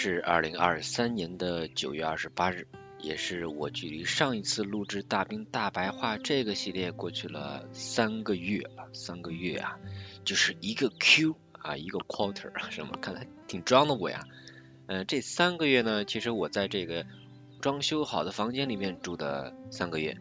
是二零二三年的九月二十八日，也是我距离上一次录制《大兵大白话》这个系列过去了三个月了。三个月啊，就是一个 Q 啊，一个 quarter 是吗？看来挺装的我呀。嗯，这三个月呢，其实我在这个装修好的房间里面住的三个月。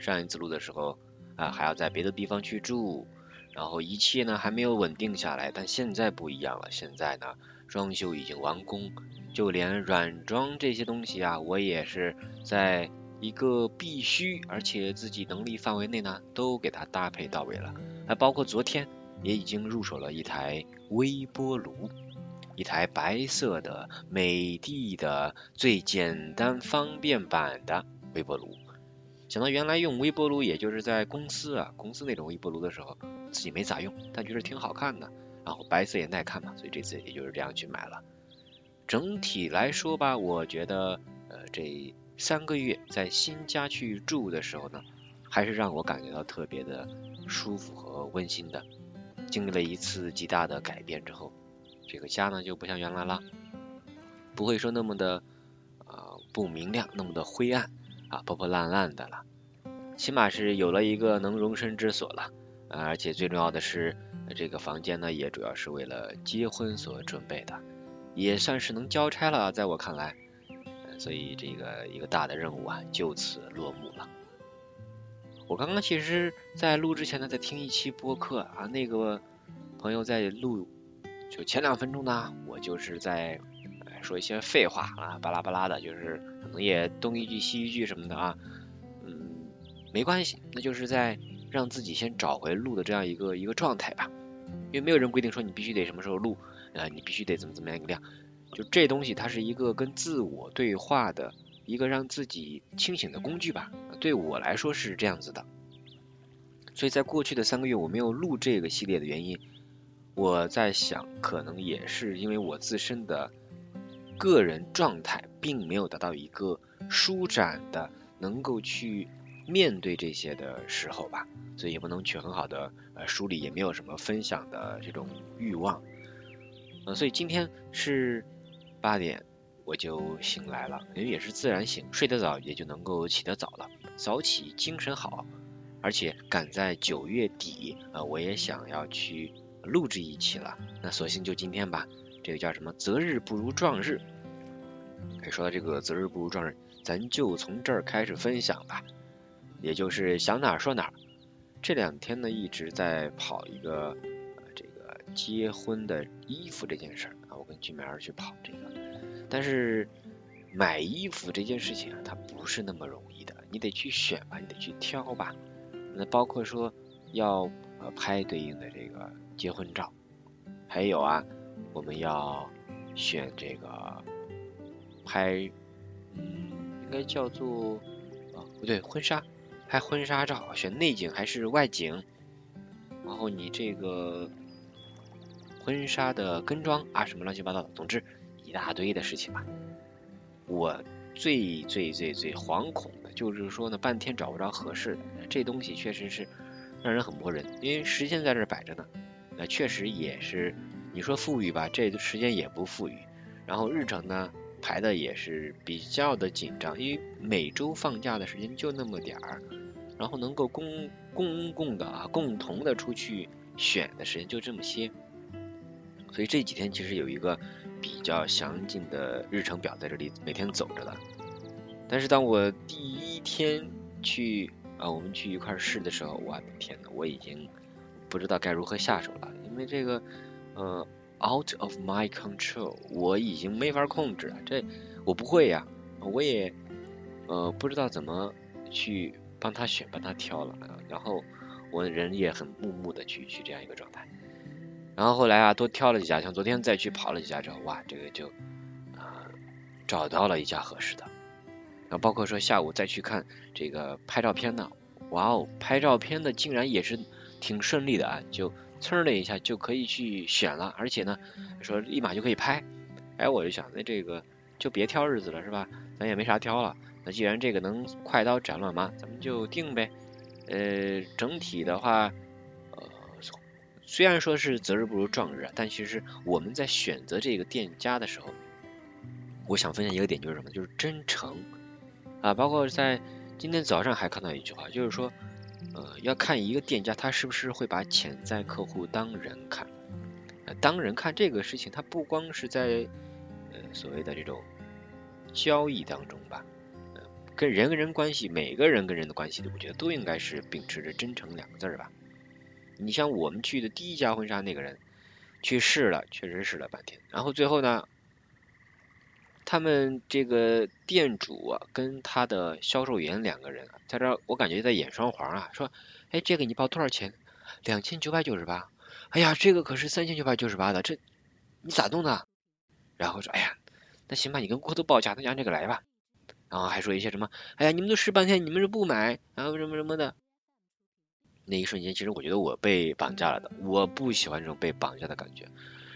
上一次录的时候啊，还要在别的地方去住，然后一切呢还没有稳定下来。但现在不一样了，现在呢。装修已经完工，就连软装这些东西啊，我也是在一个必须而且自己能力范围内呢，都给它搭配到位了。还包括昨天也已经入手了一台微波炉，一台白色的、美的的、最简单方便版的微波炉。想到原来用微波炉，也就是在公司啊，公司那种微波炉的时候，自己没咋用，但觉得挺好看的。然后白色也耐看嘛，所以这次也就是这样去买了。整体来说吧，我觉得呃这三个月在新家去住的时候呢，还是让我感觉到特别的舒服和温馨的。经历了一次极大的改变之后，这个家呢就不像原来了，不会说那么的啊不明亮，那么的灰暗啊破破烂烂的了，起码是有了一个能容身之所了。而且最重要的是。这个房间呢，也主要是为了结婚所准备的，也算是能交差了，在我看来，所以这个一个大的任务啊，就此落幕了。我刚刚其实，在录之前呢，在听一期播客啊，那个朋友在录，就前两分钟呢，我就是在说一些废话啊，巴拉巴拉的，就是可能也东一句西一句什么的啊，嗯，没关系，那就是在让自己先找回录的这样一个一个状态吧。因为没有人规定说你必须得什么时候录，啊，你必须得怎么怎么样一个量，就这东西它是一个跟自我对话的一个让自己清醒的工具吧，对我来说是这样子的。所以在过去的三个月我没有录这个系列的原因，我在想可能也是因为我自身的个人状态并没有达到一个舒展的能够去。面对这些的时候吧，所以也不能去很好的呃梳理，也没有什么分享的这种欲望，呃，所以今天是八点我就醒来了，因为也是自然醒，睡得早也就能够起得早了，早起精神好，而且赶在九月底啊，我也想要去录制一期了，那索性就今天吧，这个叫什么择日不如撞日，可以说到这个择日不如撞日，咱就从这儿开始分享吧。也就是想哪儿说哪儿，这两天呢一直在跑一个结婚的衣服这件事儿啊，我跟俊美儿去跑这个，但是买衣服这件事情啊，它不是那么容易的，你得去选吧，你得去挑吧，那包括说要呃拍对应的这个结婚照，还有啊，我们要选这个拍，嗯，应该叫做啊不对，婚纱。拍婚纱照，选内景还是外景？然后你这个婚纱的跟妆啊，什么乱七八糟的，总之一大堆的事情吧。我最最最最惶恐的就是说呢，半天找不着合适的，这东西确实是让人很磨人。因为时间在这摆着呢，那确实也是你说富裕吧，这时间也不富裕。然后日程呢？排的也是比较的紧张，因为每周放假的时间就那么点儿，然后能够公公共的啊共同的出去选的时间就这么些，所以这几天其实有一个比较详尽的日程表在这里每天走着的。但是当我第一天去啊我们去一块试的时候，我的天呐，我已经不知道该如何下手了，因为这个呃。Out of my control，我已经没法控制了。这我不会呀，我也呃不知道怎么去帮他选、帮他挑了。然后我人也很木木的去去这样一个状态。然后后来啊，多挑了几家，像昨天再去跑了几家之后，哇，这个就啊找到了一家合适的。然后包括说下午再去看这个拍照片呢，哇哦，拍照片的竟然也是挺顺利的啊，就。噌的一下就可以去选了，而且呢，说立马就可以拍。哎，我就想，那这个就别挑日子了，是吧？咱也没啥挑了。那既然这个能快刀斩乱麻，咱们就定呗。呃，整体的话，虽然说是择日不如撞日啊，但其实我们在选择这个店家的时候，我想分享一个点就是什么？就是真诚啊，包括在今天早上还看到一句话，就是说，呃，要看一个店家他是不是会把潜在客户当人看。当人看这个事情，它不光是在呃所谓的这种交易当中吧，呃，跟人跟人关系，每个人跟人的关系，我觉得都应该是秉持着真诚两个字儿吧。你像我们去的第一家婚纱那个人，去试了，确实试了半天，然后最后呢，他们这个店主啊跟他的销售员两个人在这，我感觉在演双簧啊，说，哎，这个你报多少钱？两千九百九十八。哎呀，这个可是三千九百九十八的，这你咋弄的？然后说，哎呀，那行吧，你跟顾客都报价，那就按这个来吧。然后还说一些什么，哎呀，你们都试半天，你们是不买，然后什么什么的。那一瞬间，其实我觉得我被绑架了的，我不喜欢这种被绑架的感觉。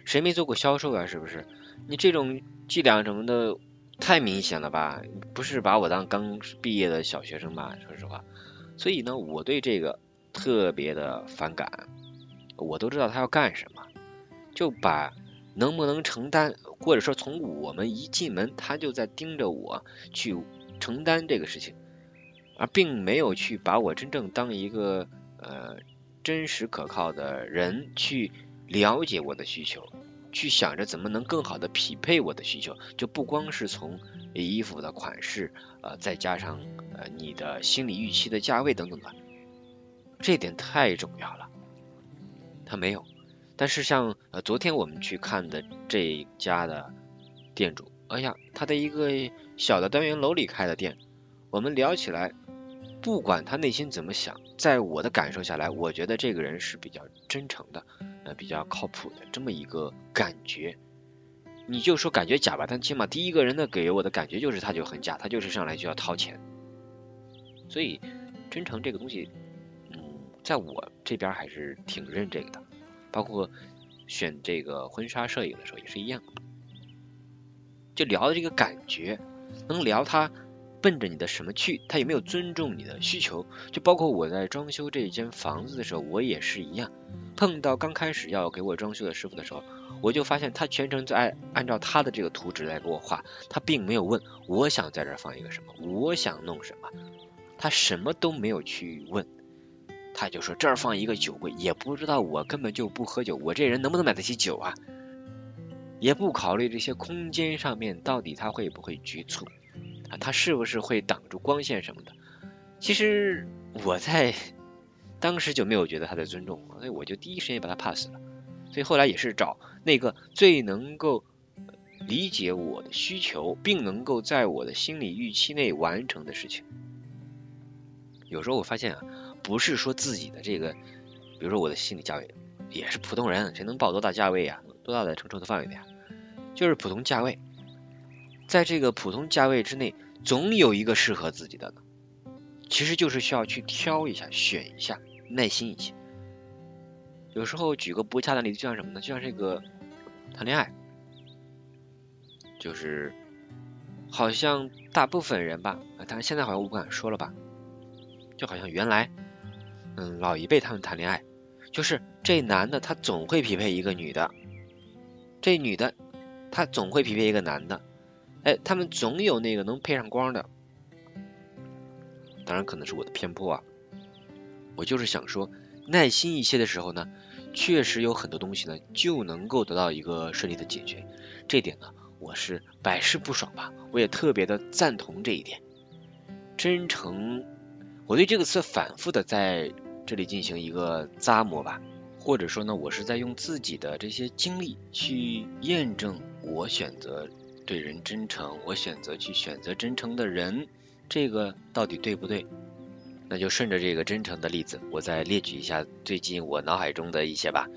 谁没做过销售啊？是不是？你这种伎俩什么的太明显了吧？不是把我当刚毕业的小学生吧？说实话，所以呢，我对这个特别的反感。我都知道他要干什么，就把能不能承担，或者说从我们一进门，他就在盯着我去承担这个事情，而并没有去把我真正当一个呃真实可靠的人去了解我的需求，去想着怎么能更好的匹配我的需求，就不光是从衣服的款式，呃，再加上呃你的心理预期的价位等等的，这点太重要了。他没有，但是像呃昨天我们去看的这家的店主，哎呀，他的一个小的单元楼里开的店，我们聊起来，不管他内心怎么想，在我的感受下来，我觉得这个人是比较真诚的，呃，比较靠谱的这么一个感觉。你就说感觉假吧，但起码第一个人呢给我的感觉就是他就很假，他就是上来就要掏钱。所以真诚这个东西。嗯在我这边还是挺认这个的，包括选这个婚纱摄影的时候也是一样，就聊的这个感觉，能聊他奔着你的什么去，他有没有尊重你的需求，就包括我在装修这间房子的时候，我也是一样，碰到刚开始要给我装修的师傅的时候，我就发现他全程在按照他的这个图纸来给我画，他并没有问我想在这放一个什么，我想弄什么，他什么都没有去问。他就说这儿放一个酒柜，也不知道我根本就不喝酒，我这人能不能买得起酒啊？也不考虑这些空间上面到底他会不会局促啊？他是不是会挡住光线什么的？其实我在当时就没有觉得他在尊重我，所以我就第一时间把他 pass 了。所以后来也是找那个最能够理解我的需求，并能够在我的心理预期内完成的事情。有时候我发现啊。不是说自己的这个，比如说我的心理价位也是普通人，谁能报多大价位呀？多大的承受的范围的呀？就是普通价位，在这个普通价位之内，总有一个适合自己的呢。其实就是需要去挑一下、选一下，耐心一些。有时候举个不恰当的例子，就像什么呢？就像这个谈恋爱，就是好像大部分人吧，当然现在好像我不敢说了吧，就好像原来。嗯，老一辈他们谈恋爱，就是这男的他总会匹配一个女的，这女的他总会匹配一个男的，哎，他们总有那个能配上光的。当然可能是我的偏颇啊，我就是想说，耐心一些的时候呢，确实有很多东西呢就能够得到一个顺利的解决。这点呢，我是百试不爽吧，我也特别的赞同这一点，真诚。我对这个词反复的在这里进行一个咂摸吧，或者说呢，我是在用自己的这些经历去验证我选择对人真诚，我选择去选择真诚的人，这个到底对不对？那就顺着这个真诚的例子，我再列举一下最近我脑海中的一些吧。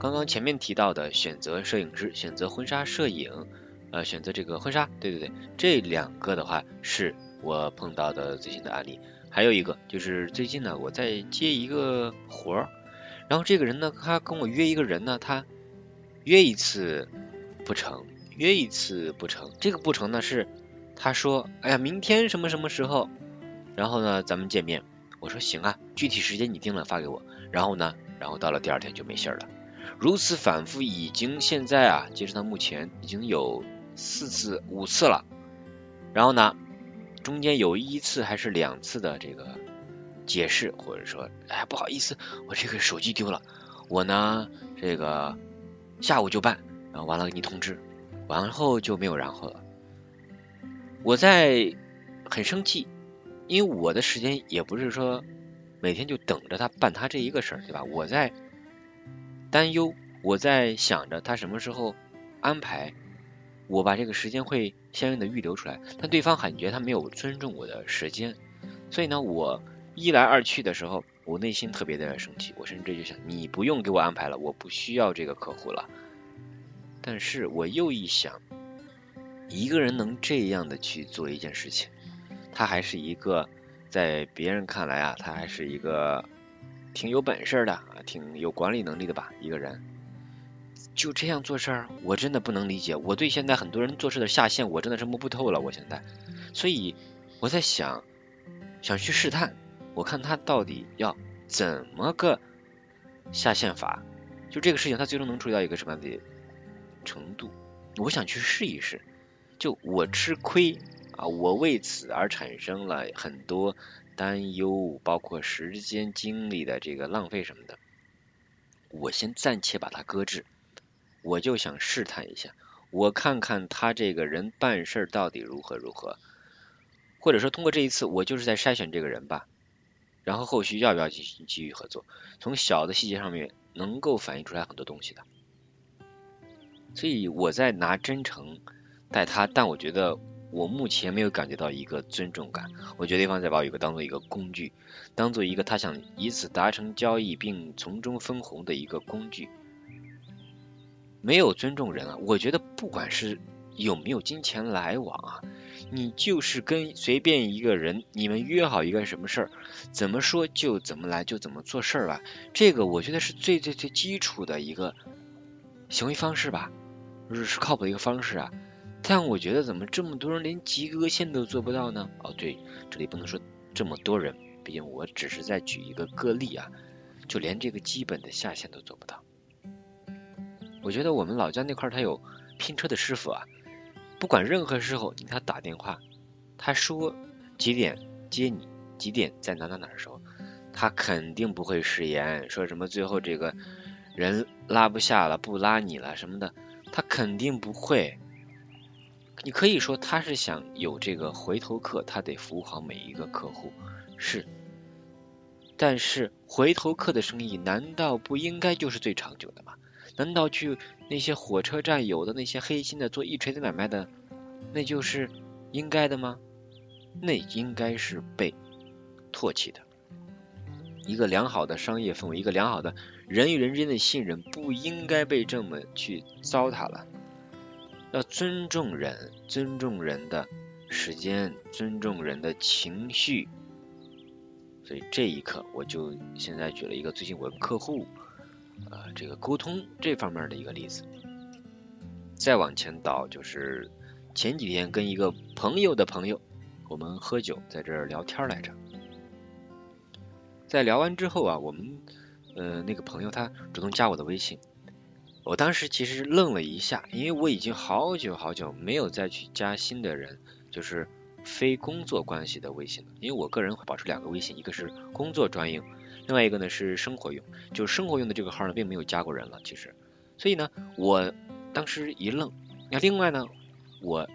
刚刚前面提到的选择摄影师、选择婚纱摄影，呃，选择这个婚纱，对对对，这两个的话是我碰到的最新的案例。还有一个就是最近呢，我在接一个活儿，然后这个人呢，他跟我约一个人呢，他约一次不成，约一次不成，这个不成呢是他说，哎呀，明天什么什么时候，然后呢咱们见面，我说行啊，具体时间你定了发给我，然后呢，然后到了第二天就没信儿了，如此反复，已经现在啊，截止到目前已经有四次、五次了。然后呢，中间有一次还是两次的这个解释，或者说，哎，不好意思，我这个手机丢了，我呢这个下午就办，然后完了给你通知，然后就没有然后了。我在很生气，因为我的时间也不是说每天就等着他办他这一个事儿，对吧？我在担忧，我在想着他什么时候安排。我把这个时间会相应的预留出来，但对方感觉他没有尊重我的时间，所以呢，我一来二去的时候，我内心特别的生气，我甚至就想，你不用给我安排了，我不需要这个客户了。但是我又一想，一个人能这样的去做一件事情，他还是一个在别人看来啊，他还是一个挺有本事的啊，挺有管理能力的吧，一个人。就这样做事儿，我真的不能理解。我对现在很多人做事的下限，我真的是摸不透了。我现在，所以我在想，想去试探，我看他到底要怎么个下线法。就这个事情，他最终能处理到一个什么样的程度？我想去试一试。就我吃亏啊，我为此而产生了很多担忧，包括时间精力的这个浪费什么的。我先暂且把它搁置。我就想试探一下，我看看他这个人办事到底如何如何，或者说通过这一次，我就是在筛选这个人吧，然后后续要不要继续继续合作，从小的细节上面能够反映出来很多东西的。所以我在拿真诚待他，但我觉得我目前没有感觉到一个尊重感，我觉得对方在把我一个当做一个工具，当做一个他想以此达成交易并从中分红的一个工具。没有尊重人啊！我觉得不管是有没有金钱来往啊，你就是跟随便一个人，你们约好一个什么事儿，怎么说就怎么来，就怎么做事儿吧。这个我觉得是最最最基础的一个行为方式吧，是是靠谱的一个方式啊。但我觉得怎么这么多人连及格线都做不到呢？哦，对，这里不能说这么多人，毕竟我只是在举一个个例啊，就连这个基本的下线都做不到。我觉得我们老家那块儿他有拼车的师傅啊，不管任何时候你他打电话，他说几点接你，几点在哪哪哪的时候，他肯定不会食言，说什么最后这个人拉不下了，不拉你了什么的，他肯定不会。你可以说他是想有这个回头客，他得服务好每一个客户，是。但是回头客的生意难道不应该就是最长久的吗？难道去那些火车站有的那些黑心的做一锤子买卖的，那就是应该的吗？那应该是被唾弃的。一个良好的商业氛围，一个良好的人与人之间的信任，不应该被这么去糟蹋了。要尊重人，尊重人的时间，尊重人的情绪。所以这一刻，我就现在举了一个最近我跟客户。呃，这个沟通这方面的一个例子，再往前倒，就是前几天跟一个朋友的朋友，我们喝酒在这儿聊天来着，在聊完之后啊，我们呃那个朋友他主动加我的微信，我当时其实愣了一下，因为我已经好久好久没有再去加新的人，就是非工作关系的微信了，因为我个人会保持两个微信，一个是工作专用。另外一个呢是生活用，就生活用的这个号呢并没有加过人了，其实，所以呢我当时一愣，那另外呢我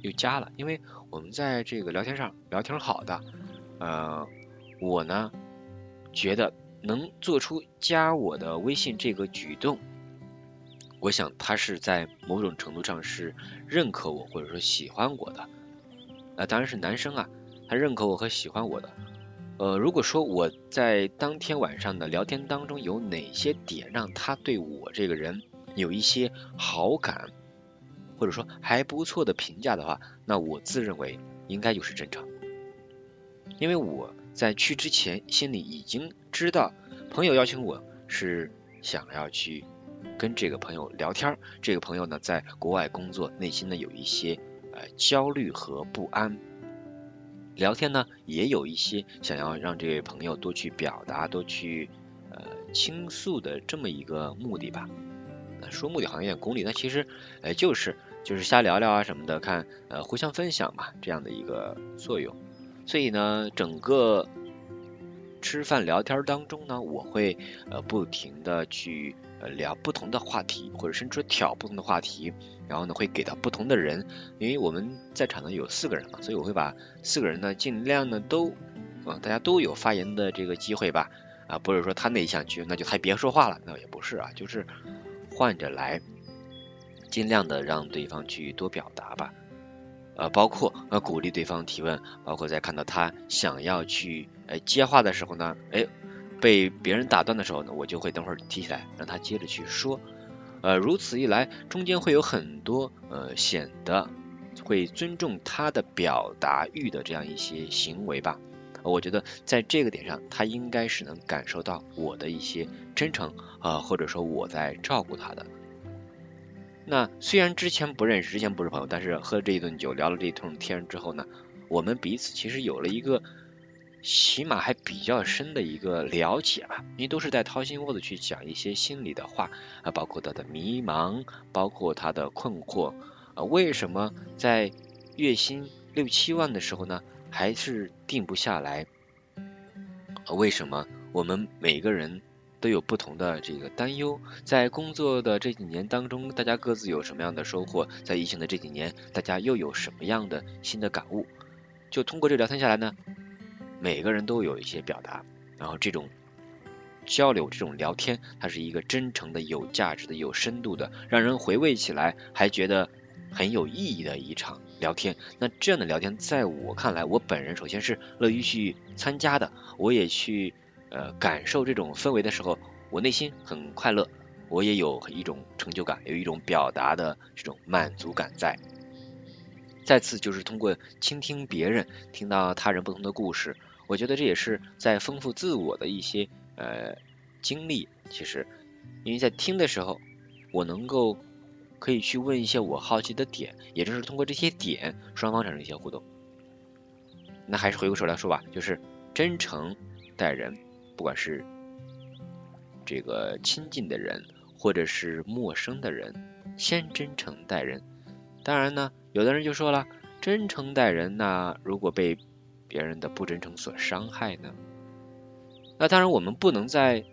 又加了，因为我们在这个聊天上聊挺好的，呃我呢觉得能做出加我的微信这个举动，我想他是在某种程度上是认可我或者说喜欢我的，啊当然是男生啊，他认可我和喜欢我的。呃，如果说我在当天晚上的聊天当中有哪些点让他对我这个人有一些好感，或者说还不错的评价的话，那我自认为应该就是正常。因为我在去之前心里已经知道，朋友邀请我是想要去跟这个朋友聊天，这个朋友呢在国外工作，内心呢有一些呃焦虑和不安。聊天呢，也有一些想要让这位朋友多去表达、多去呃倾诉的这么一个目的吧。说目的好像有点功利，但其实呃就是就是瞎聊聊啊什么的，看呃互相分享嘛这样的一个作用。所以呢，整个吃饭聊天当中呢，我会呃不停的去呃聊不同的话题，或者甚至挑不同的话题，然后呢会给到不同的人，因为我们在场呢有四个人嘛，所以我会把四个人呢尽量呢都啊大家都有发言的这个机会吧，啊不是说他内向去那就他别说话了，那也不是啊，就是换着来。尽量的让对方去多表达吧，呃，包括呃鼓励对方提问，包括在看到他想要去呃接话的时候呢，哎，被别人打断的时候呢，我就会等会儿提起来，让他接着去说，呃，如此一来，中间会有很多呃显得会尊重他的表达欲的这样一些行为吧，我觉得在这个点上，他应该是能感受到我的一些真诚啊，或者说我在照顾他的。那虽然之前不认识，之前不是朋友，但是喝了这一顿酒，聊了这一通天之后呢，我们彼此其实有了一个起码还比较深的一个了解吧，因为都是在掏心窝子去讲一些心里的话啊，包括他的迷茫，包括他的困惑啊，为什么在月薪六七万的时候呢，还是定不下来？为什么我们每个人？都有不同的这个担忧，在工作的这几年当中，大家各自有什么样的收获？在疫情的这几年，大家又有什么样的新的感悟？就通过这聊天下来呢，每个人都有一些表达，然后这种交流、这种聊天，它是一个真诚的、有价值的、有深度的，让人回味起来还觉得很有意义的一场聊天。那这样的聊天，在我看来，我本人首先是乐于去参加的，我也去。呃，感受这种氛围的时候，我内心很快乐，我也有一种成就感，有一种表达的这种满足感在。再次就是通过倾听别人，听到他人不同的故事，我觉得这也是在丰富自我的一些呃经历。其实，因为在听的时候，我能够可以去问一些我好奇的点，也就是通过这些点，双方产生一些互动。那还是回过手来说吧，就是真诚待人。不管是这个亲近的人，或者是陌生的人，先真诚待人。当然呢，有的人就说了，真诚待人，那如果被别人的不真诚所伤害呢？那当然，我们不能在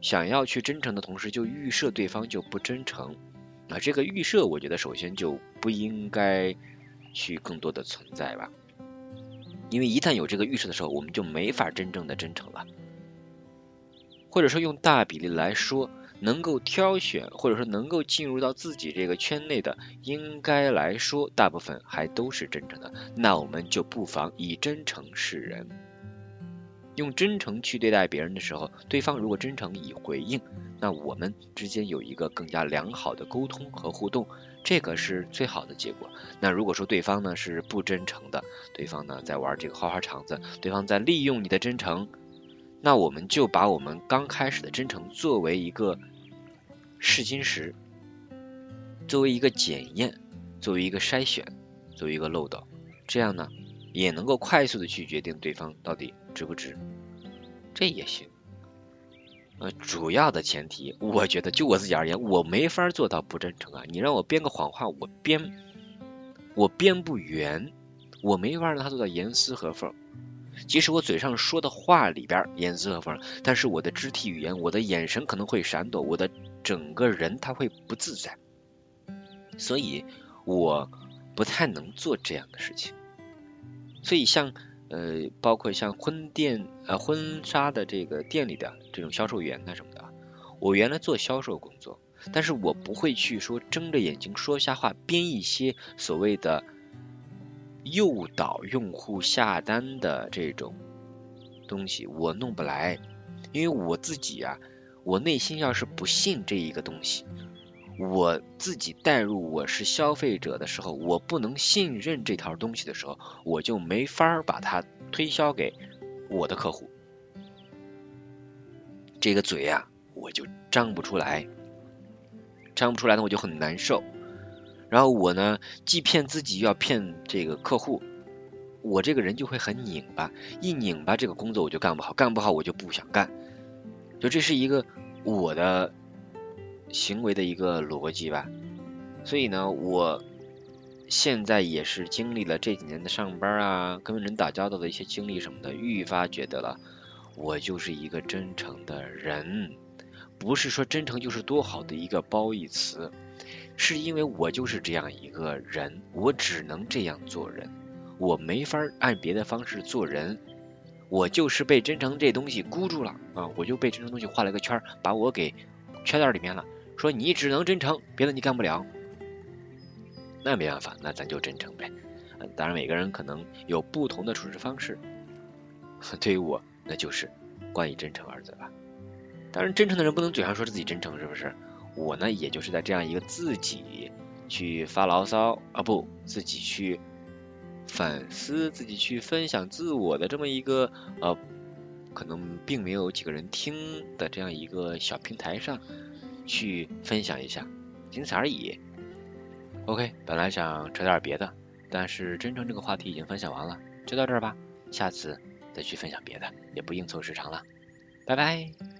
想要去真诚的同时，就预设对方就不真诚。啊，这个预设，我觉得首先就不应该去更多的存在吧。因为一旦有这个预设的时候，我们就没法真正的真诚了。或者说用大比例来说，能够挑选或者说能够进入到自己这个圈内的，应该来说大部分还都是真诚的。那我们就不妨以真诚示人，用真诚去对待别人的时候，对方如果真诚以回应，那我们之间有一个更加良好的沟通和互动，这个是最好的结果。那如果说对方呢是不真诚的，对方呢在玩这个花花肠子，对方在利用你的真诚。那我们就把我们刚开始的真诚作为一个试金石，作为一个检验，作为一个筛选，作为一个漏斗，这样呢也能够快速的去决定对方到底值不值，这也行。呃，主要的前提，我觉得就我自己而言，我没法做到不真诚啊。你让我编个谎话，我编我编不圆，我没法让他做到严丝合缝。即使我嘴上说的话里边严丝合缝，但是我的肢体语言、我的眼神可能会闪躲，我的整个人他会不自在，所以我不太能做这样的事情。所以像呃，包括像婚店呃婚纱的这个店里的这种销售员啊什么的，我原来做销售工作，但是我不会去说睁着眼睛说瞎话，编一些所谓的。诱导用户下单的这种东西，我弄不来，因为我自己啊，我内心要是不信这一个东西，我自己带入我是消费者的时候，我不能信任这套东西的时候，我就没法把它推销给我的客户，这个嘴呀，我就张不出来，张不出来呢，我就很难受。然后我呢，既骗自己又要骗这个客户，我这个人就会很拧巴，一拧巴这个工作我就干不好，干不好我就不想干，就这是一个我的行为的一个逻辑吧。所以呢，我现在也是经历了这几年的上班啊，跟人打交道的一些经历什么的，愈发觉得了，我就是一个真诚的人。不是说真诚就是多好的一个褒义词，是因为我就是这样一个人，我只能这样做人，我没法按别的方式做人，我就是被真诚这东西箍住了啊，我就被真诚东西画了个圈，把我给圈在里面了，说你只能真诚，别的你干不了，那没办法，那咱就真诚呗。当然每个人可能有不同的处事方式，对于我那就是关于真诚二字了。当然，真诚的人不能嘴上说自己真诚，是不是？我呢，也就是在这样一个自己去发牢骚啊，不，自己去反思、自己去分享自我的这么一个呃，可能并没有几个人听的这样一个小平台上去分享一下，仅此而已。OK，本来想扯点别的，但是真诚这个话题已经分享完了，就到这儿吧。下次再去分享别的，也不应凑时长了。拜拜。